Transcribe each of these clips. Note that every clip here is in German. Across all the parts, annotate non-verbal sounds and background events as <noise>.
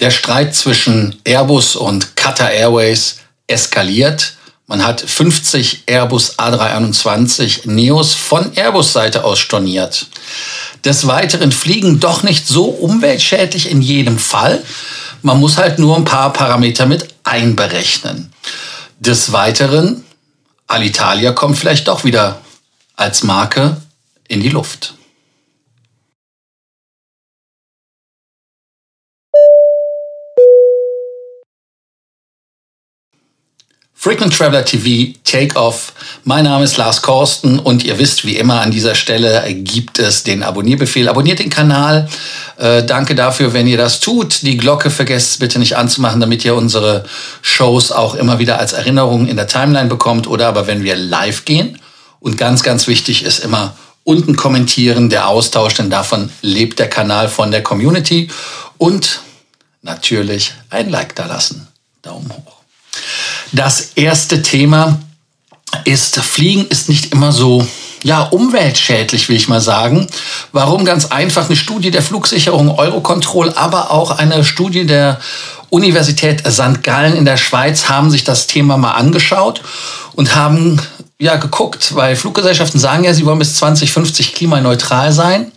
Der Streit zwischen Airbus und Qatar Airways eskaliert. Man hat 50 Airbus A321 Neos von Airbus-Seite aus storniert. Des Weiteren fliegen doch nicht so umweltschädlich in jedem Fall. Man muss halt nur ein paar Parameter mit einberechnen. Des Weiteren, Alitalia kommt vielleicht doch wieder als Marke in die Luft. Frequent Traveler TV Takeoff. Mein Name ist Lars Korsten und ihr wisst, wie immer an dieser Stelle gibt es den Abonnierbefehl. Abonniert den Kanal. Äh, danke dafür, wenn ihr das tut. Die Glocke vergesst bitte nicht anzumachen, damit ihr unsere Shows auch immer wieder als Erinnerung in der Timeline bekommt oder aber wenn wir live gehen. Und ganz, ganz wichtig ist immer unten kommentieren, der Austausch, denn davon lebt der Kanal von der Community. Und natürlich ein Like da lassen. Daumen hoch. Das erste Thema ist, Fliegen ist nicht immer so ja, umweltschädlich, will ich mal sagen. Warum? Ganz einfach eine Studie der Flugsicherung Eurocontrol, aber auch eine Studie der Universität St. Gallen in der Schweiz haben sich das Thema mal angeschaut und haben ja geguckt, weil Fluggesellschaften sagen ja, sie wollen bis 2050 klimaneutral sein.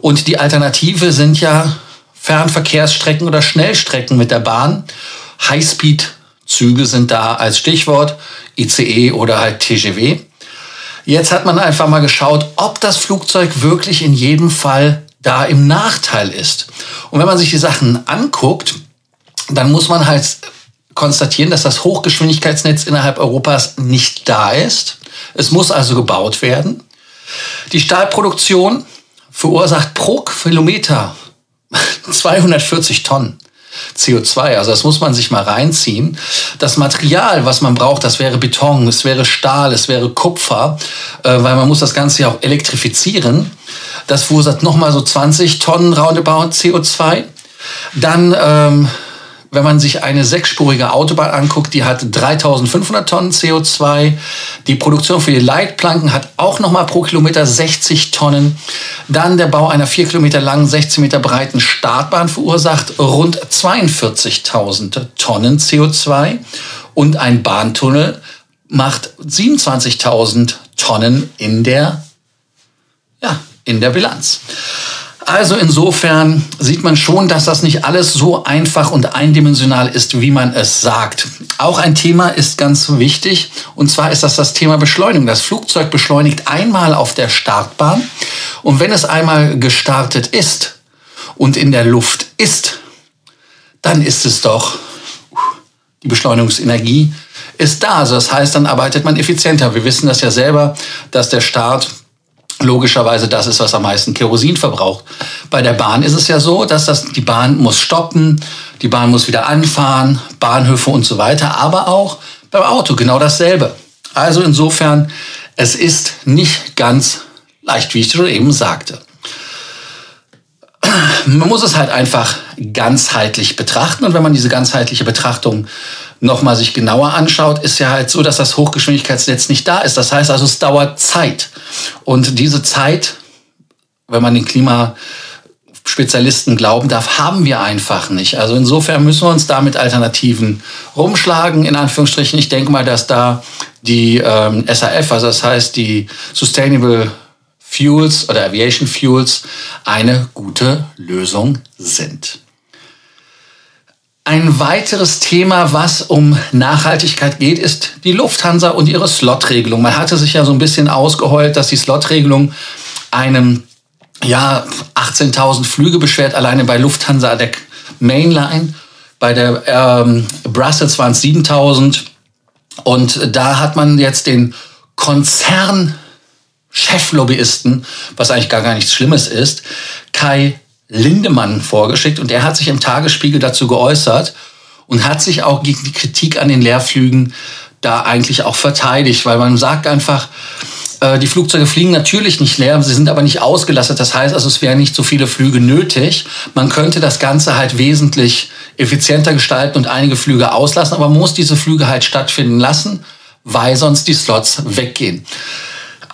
Und die Alternative sind ja Fernverkehrsstrecken oder Schnellstrecken mit der Bahn. Highspeed Züge sind da als Stichwort, ICE oder halt TGW. Jetzt hat man einfach mal geschaut, ob das Flugzeug wirklich in jedem Fall da im Nachteil ist. Und wenn man sich die Sachen anguckt, dann muss man halt konstatieren, dass das Hochgeschwindigkeitsnetz innerhalb Europas nicht da ist. Es muss also gebaut werden. Die Stahlproduktion verursacht pro Kilometer <laughs> 240 Tonnen. CO2. Also das muss man sich mal reinziehen. Das Material, was man braucht, das wäre Beton, es wäre Stahl, es wäre Kupfer, äh, weil man muss das Ganze ja auch elektrifizieren. Das verursacht nochmal so 20 Tonnen roundabout CO2. Dann ähm, wenn man sich eine sechsspurige Autobahn anguckt, die hat 3500 Tonnen CO2. Die Produktion für die Leitplanken hat auch nochmal pro Kilometer 60 Tonnen. Dann der Bau einer 4 Kilometer langen, 16 Meter breiten Startbahn verursacht rund 42.000 Tonnen CO2. Und ein Bahntunnel macht 27.000 Tonnen in der, ja, in der Bilanz. Also insofern sieht man schon, dass das nicht alles so einfach und eindimensional ist, wie man es sagt. Auch ein Thema ist ganz wichtig, und zwar ist das das Thema Beschleunigung. Das Flugzeug beschleunigt einmal auf der Startbahn und wenn es einmal gestartet ist und in der Luft ist, dann ist es doch die Beschleunigungsenergie ist da. Also das heißt, dann arbeitet man effizienter. Wir wissen das ja selber, dass der Start logischerweise das ist, was am meisten Kerosin verbraucht. Bei der Bahn ist es ja so, dass das, die Bahn muss stoppen, die Bahn muss wieder anfahren, Bahnhöfe und so weiter, aber auch beim Auto genau dasselbe. Also insofern, es ist nicht ganz leicht, wie ich schon eben sagte. Man muss es halt einfach ganzheitlich betrachten und wenn man diese ganzheitliche Betrachtung nochmal sich genauer anschaut, ist ja halt so, dass das Hochgeschwindigkeitsnetz nicht da ist. Das heißt also, es dauert Zeit. Und diese Zeit, wenn man den Klimaspezialisten glauben darf, haben wir einfach nicht. Also insofern müssen wir uns da mit Alternativen rumschlagen, in Anführungsstrichen. Ich denke mal, dass da die ähm, SAF, also das heißt die Sustainable Fuels oder Aviation Fuels, eine gute Lösung sind. Ein weiteres Thema, was um Nachhaltigkeit geht, ist die Lufthansa und ihre Slot-Regelung. Man hatte sich ja so ein bisschen ausgeheult, dass die Slot-Regelung einem ja 18.000 Flüge beschwert, alleine bei Lufthansa der Mainline. Bei der ähm, Brussels waren es 7.000. Und da hat man jetzt den Konzern Cheflobbyisten, was eigentlich gar, gar nichts Schlimmes ist, Kai Lindemann vorgeschickt und er hat sich im Tagesspiegel dazu geäußert und hat sich auch gegen die Kritik an den Leerflügen da eigentlich auch verteidigt, weil man sagt einfach, äh, die Flugzeuge fliegen natürlich nicht leer, sie sind aber nicht ausgelastet. Das heißt also, es wären nicht so viele Flüge nötig. Man könnte das Ganze halt wesentlich effizienter gestalten und einige Flüge auslassen, aber man muss diese Flüge halt stattfinden lassen, weil sonst die Slots weggehen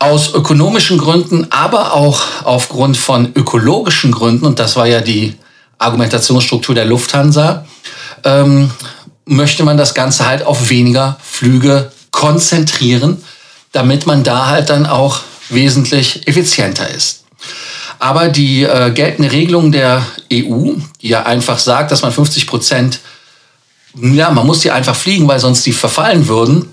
aus ökonomischen Gründen, aber auch aufgrund von ökologischen Gründen, und das war ja die Argumentationsstruktur der Lufthansa, ähm, möchte man das Ganze halt auf weniger Flüge konzentrieren, damit man da halt dann auch wesentlich effizienter ist. Aber die äh, geltende Regelung der EU, die ja einfach sagt, dass man 50 Prozent, ja, man muss die einfach fliegen, weil sonst die verfallen würden,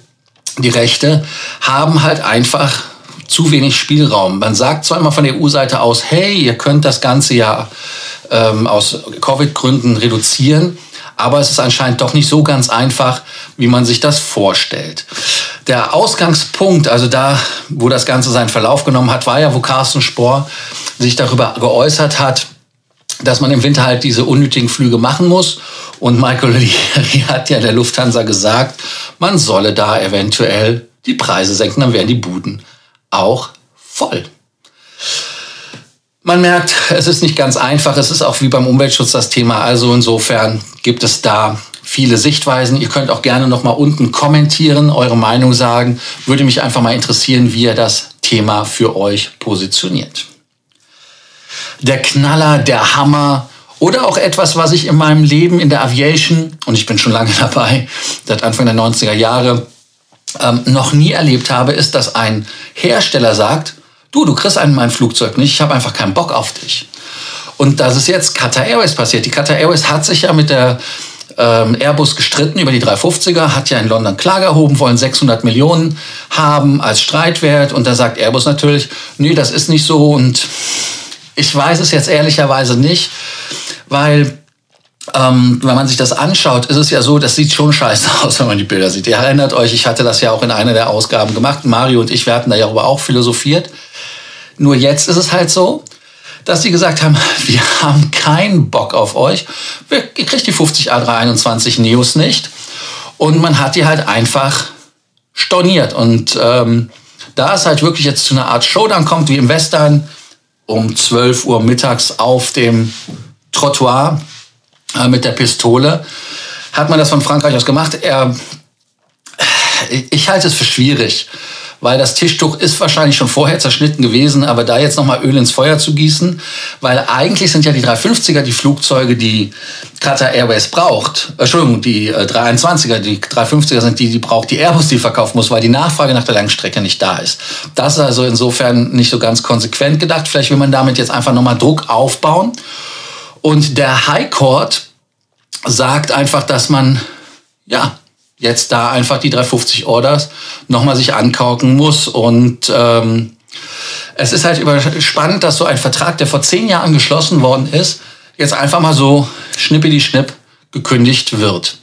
die Rechte, haben halt einfach zu wenig Spielraum. Man sagt zwar immer von der EU-Seite aus, hey, ihr könnt das Ganze ja ähm, aus Covid-Gründen reduzieren, aber es ist anscheinend doch nicht so ganz einfach, wie man sich das vorstellt. Der Ausgangspunkt, also da, wo das Ganze seinen Verlauf genommen hat, war ja, wo Carsten Spohr sich darüber geäußert hat, dass man im Winter halt diese unnötigen Flüge machen muss. Und Michael Leary <laughs> hat ja der Lufthansa gesagt, man solle da eventuell die Preise senken, dann wären die Buden auch voll. Man merkt, es ist nicht ganz einfach. Es ist auch wie beim Umweltschutz das Thema. Also insofern gibt es da viele Sichtweisen. Ihr könnt auch gerne noch mal unten kommentieren, eure Meinung sagen. Würde mich einfach mal interessieren, wie ihr das Thema für euch positioniert. Der Knaller, der Hammer oder auch etwas, was ich in meinem Leben in der Aviation, und ich bin schon lange <laughs> dabei, seit Anfang der 90er Jahre, ähm, noch nie erlebt habe, ist, dass ein Hersteller sagt, du, du kriegst einen mein Flugzeug nicht, ich habe einfach keinen Bock auf dich. Und das ist jetzt Qatar Airways passiert. Die Qatar Airways hat sich ja mit der ähm, Airbus gestritten über die 350er, hat ja in London Klage erhoben, wollen 600 Millionen haben als Streitwert. Und da sagt Airbus natürlich, nee, das ist nicht so. Und ich weiß es jetzt ehrlicherweise nicht, weil ähm, wenn man sich das anschaut, ist es ja so, das sieht schon scheiße <laughs> aus, wenn man die Bilder sieht. Ihr erinnert euch, ich hatte das ja auch in einer der Ausgaben gemacht. Mario und ich, wir hatten da ja auch philosophiert. Nur jetzt ist es halt so, dass sie gesagt haben, <laughs> wir haben keinen Bock auf euch. Ihr kriegt die 50 A321 Neos nicht. Und man hat die halt einfach storniert. Und ähm, da es halt wirklich jetzt zu einer Art Showdown kommt, wie im Western, um 12 Uhr mittags auf dem Trottoir äh, mit der Pistole, hat man das von Frankreich aus gemacht. Er, ich halte es für schwierig weil das Tischtuch ist wahrscheinlich schon vorher zerschnitten gewesen, aber da jetzt nochmal Öl ins Feuer zu gießen, weil eigentlich sind ja die 350er die Flugzeuge, die Qatar Airways braucht. Entschuldigung, die 321er, äh, die 350er sind die, die braucht die Airbus, die verkaufen muss, weil die Nachfrage nach der Langstrecke nicht da ist. Das ist also insofern nicht so ganz konsequent gedacht. Vielleicht will man damit jetzt einfach nochmal Druck aufbauen. Und der High Court sagt einfach, dass man ja jetzt da einfach die 350 Orders nochmal sich ankauken muss. Und ähm, es ist halt spannend, dass so ein Vertrag, der vor zehn Jahren geschlossen worden ist, jetzt einfach mal so schnippidi schnipp gekündigt wird.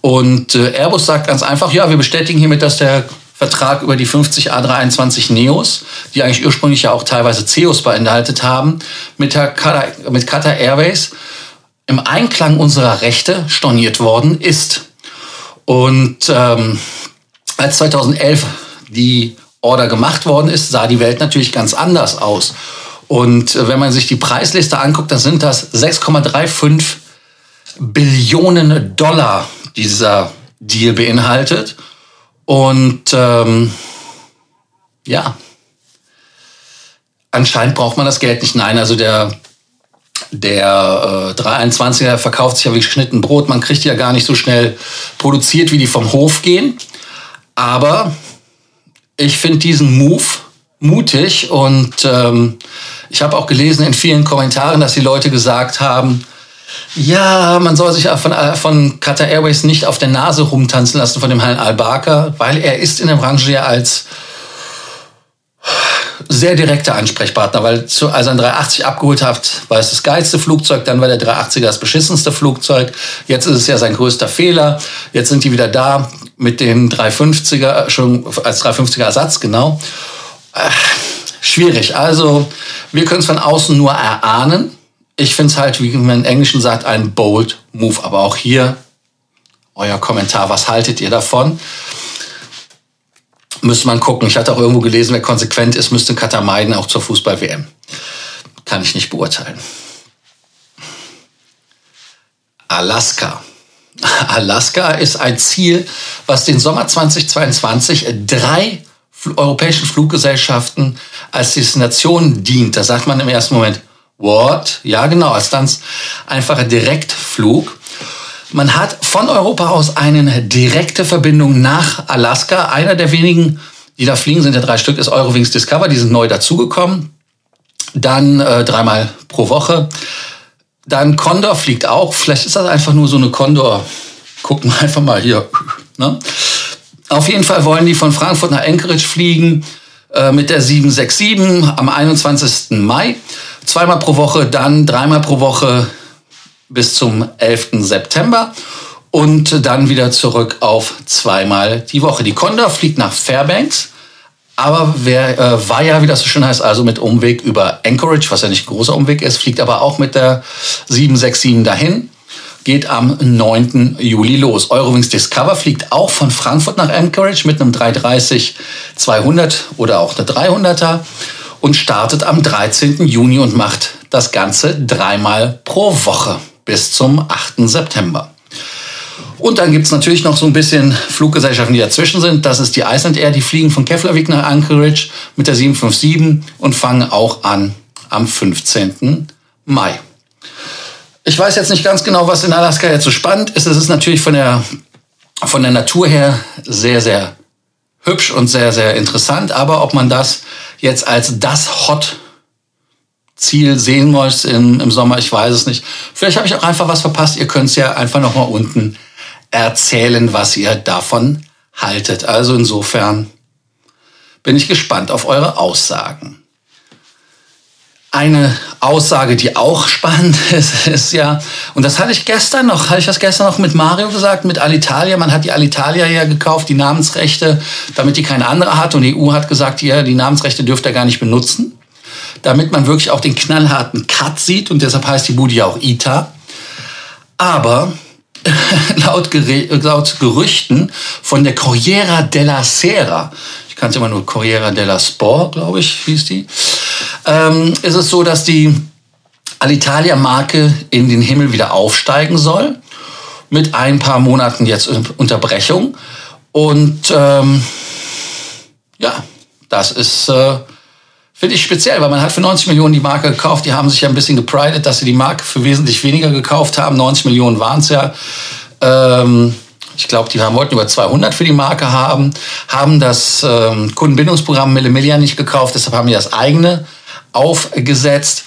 Und äh, Airbus sagt ganz einfach, ja, wir bestätigen hiermit, dass der Vertrag über die 50 A321 Neos, die eigentlich ursprünglich ja auch teilweise CEOs beinhaltet haben, mit, der Qatar, mit Qatar Airways im Einklang unserer Rechte storniert worden ist. Und ähm, als 2011 die Order gemacht worden ist, sah die Welt natürlich ganz anders aus. Und äh, wenn man sich die Preisliste anguckt, dann sind das 6,35 Billionen Dollar dieser Deal beinhaltet. Und ähm, ja, anscheinend braucht man das Geld nicht. Nein, also der der äh, 321er verkauft sich ja wie geschnitten Brot. Man kriegt ja gar nicht so schnell produziert, wie die vom Hof gehen. Aber ich finde diesen Move mutig und ähm, ich habe auch gelesen in vielen Kommentaren, dass die Leute gesagt haben, ja, man soll sich von, äh, von Qatar Airways nicht auf der Nase rumtanzen lassen von dem Herrn Al-Bakr, weil er ist in der Branche ja als sehr direkter Ansprechpartner, weil zu, als er ein 380 abgeholt hat, war es das geilste Flugzeug, dann war der 380er das beschissenste Flugzeug. Jetzt ist es ja sein größter Fehler. Jetzt sind die wieder da mit den 350er, schon als 350er Ersatz, genau. Äh, schwierig. Also, wir können es von außen nur erahnen. Ich finde es halt, wie man im Englischen sagt, ein bold Move. Aber auch hier euer Kommentar. Was haltet ihr davon? Müsste man gucken. Ich hatte auch irgendwo gelesen, wer konsequent ist, müsste Katar meiden, auch zur Fußball-WM. Kann ich nicht beurteilen. Alaska. <laughs> Alaska ist ein Ziel, was den Sommer 2022 drei europäischen Fluggesellschaften als Destination dient. Da sagt man im ersten Moment, What? Ja, genau, als ganz einfacher Direktflug. Man hat von Europa aus eine direkte Verbindung nach Alaska. Einer der wenigen, die da fliegen, sind ja drei Stück, ist Eurowings Discover. Die sind neu dazugekommen. Dann äh, dreimal pro Woche. Dann Condor fliegt auch. Vielleicht ist das einfach nur so eine Condor. Gucken wir einfach mal hier. <laughs> Ne? Auf jeden Fall wollen die von Frankfurt nach Anchorage fliegen äh, mit der 767 am 21. Mai. Zweimal pro Woche, dann dreimal pro Woche bis zum 11. September und dann wieder zurück auf zweimal die Woche. Die Condor fliegt nach Fairbanks, aber wer äh, war ja, wie das so schön heißt, also mit Umweg über Anchorage, was ja nicht ein großer Umweg ist, fliegt aber auch mit der 767 dahin geht am 9. Juli los. Eurowings Discover fliegt auch von Frankfurt nach Anchorage mit einem 330-200 oder auch eine 300er und startet am 13. Juni und macht das Ganze dreimal pro Woche bis zum 8. September. Und dann gibt es natürlich noch so ein bisschen Fluggesellschaften, die dazwischen sind. Das ist die Iceland Air, die fliegen von Keflavik nach Anchorage mit der 757 und fangen auch an am 15. Mai. Ich weiß jetzt nicht ganz genau, was in Alaska jetzt so spannend ist. Es ist natürlich von der, von der Natur her sehr, sehr hübsch und sehr, sehr interessant. Aber ob man das jetzt als das Hot Ziel sehen muss im, im Sommer, ich weiß es nicht. Vielleicht habe ich auch einfach was verpasst. Ihr könnt es ja einfach noch mal unten erzählen, was ihr davon haltet. Also insofern bin ich gespannt auf eure Aussagen. Eine Aussage, die auch spannend <laughs> ist, ist ja, und das hatte ich gestern noch, hatte ich das gestern noch mit Mario gesagt, mit Alitalia. Man hat die Alitalia ja gekauft, die Namensrechte, damit die keine andere hat. Und die EU hat gesagt, ja, die Namensrechte dürft ihr gar nicht benutzen. Damit man wirklich auch den knallharten Cut sieht. Und deshalb heißt die Bude ja auch ITA. Aber <laughs> laut, laut Gerüchten von der Corriera della Sera, ich kann es immer nur Corriera della Sport, glaube ich, hieß die, ähm, ist es so, dass die Alitalia-Marke in den Himmel wieder aufsteigen soll. Mit ein paar Monaten jetzt Unterbrechung. Und ähm, ja, das ist, äh, finde ich speziell, weil man hat für 90 Millionen die Marke gekauft. Die haben sich ja ein bisschen gepridet, dass sie die Marke für wesentlich weniger gekauft haben. 90 Millionen waren es ja. Ähm, ich glaube, die haben, wollten über 200 für die Marke haben, haben das ähm, Kundenbindungsprogramm Mille nicht gekauft, deshalb haben die das eigene aufgesetzt.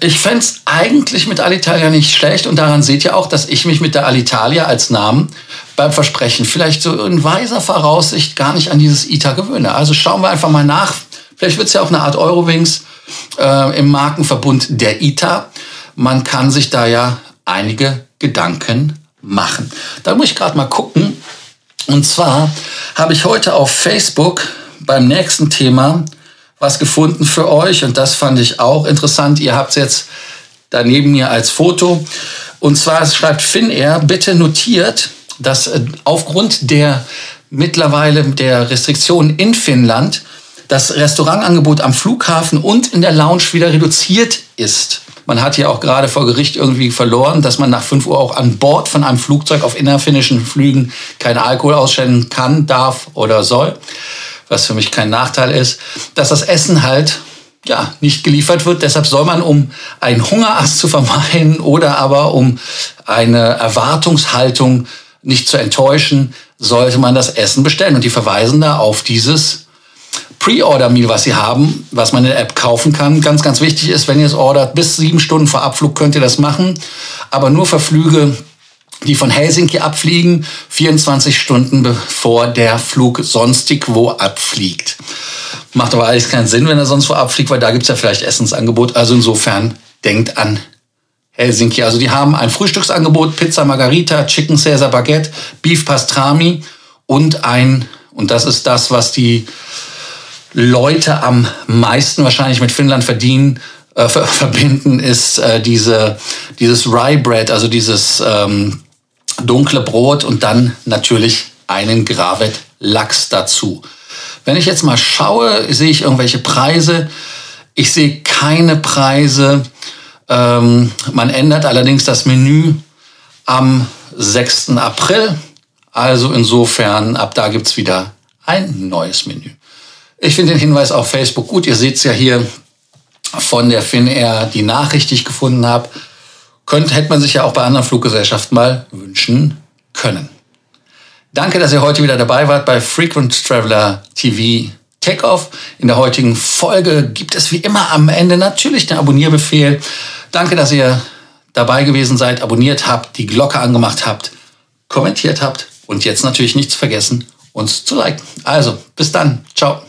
Ich fände es eigentlich mit Alitalia nicht schlecht und daran seht ihr auch, dass ich mich mit der Alitalia als Namen beim Versprechen vielleicht so in weiser Voraussicht gar nicht an dieses ITA gewöhne. Also schauen wir einfach mal nach. Vielleicht wird es ja auch eine Art Eurowings äh, im Markenverbund der ITA. Man kann sich da ja einige Gedanken machen. Da muss ich gerade mal gucken. Und zwar habe ich heute auf Facebook beim nächsten Thema was gefunden für euch und das fand ich auch interessant. Ihr habt es jetzt daneben mir als Foto. Und zwar schreibt Finnair, bitte notiert, dass äh, aufgrund der mittlerweile der Restriktionen in Finnland das Restaurantangebot am Flughafen und in der Lounge wieder reduziert ist. Man hat ja auch gerade vor Gericht irgendwie verloren, dass man nach 5 Uhr auch an Bord von einem Flugzeug auf innerfinnischen Flügen keinen Alkohol ausstellen kann, darf oder soll was für mich kein Nachteil ist, dass das Essen halt ja, nicht geliefert wird. Deshalb soll man, um einen Hungerass zu vermeiden oder aber um eine Erwartungshaltung nicht zu enttäuschen, sollte man das Essen bestellen. Und die verweisen da auf dieses Pre-Order-Meal, was sie haben, was man in der App kaufen kann. Ganz, ganz wichtig ist, wenn ihr es ordert, bis sieben Stunden vor Abflug könnt ihr das machen. Aber nur für Flüge die von Helsinki abfliegen, 24 Stunden bevor der Flug sonstig wo abfliegt. Macht aber alles keinen Sinn, wenn er sonst wo abfliegt, weil da gibt's ja vielleicht Essensangebot. Also insofern denkt an Helsinki. Also die haben ein Frühstücksangebot, Pizza Margarita, Chicken Caesar Baguette, Beef Pastrami und ein, und das ist das, was die Leute am meisten wahrscheinlich mit Finnland verdienen, äh, <laughs> verbinden, ist äh, diese, dieses Rye Bread, also dieses ähm, dunkle Brot und dann natürlich einen Gravet Lachs dazu. Wenn ich jetzt mal schaue, sehe ich irgendwelche Preise. Ich sehe keine Preise. Ähm, man ändert allerdings das Menü am 6. April. Also insofern, ab da gibt's wieder ein neues Menü. Ich finde den Hinweis auf Facebook gut. Ihr seht es ja hier von der Finnair die Nachricht, die ich gefunden habe, könnte, hätte man sich ja auch bei anderen Fluggesellschaften mal wünschen können. Danke, dass ihr heute wieder dabei wart bei Frequent Traveler TV Takeoff. In der heutigen Folge gibt es wie immer am Ende natürlich den Abonnierbefehl. Danke, dass ihr dabei gewesen seid, abonniert habt, die Glocke angemacht habt, kommentiert habt und jetzt natürlich nichts vergessen, uns zu liken. Also, bis dann. Ciao.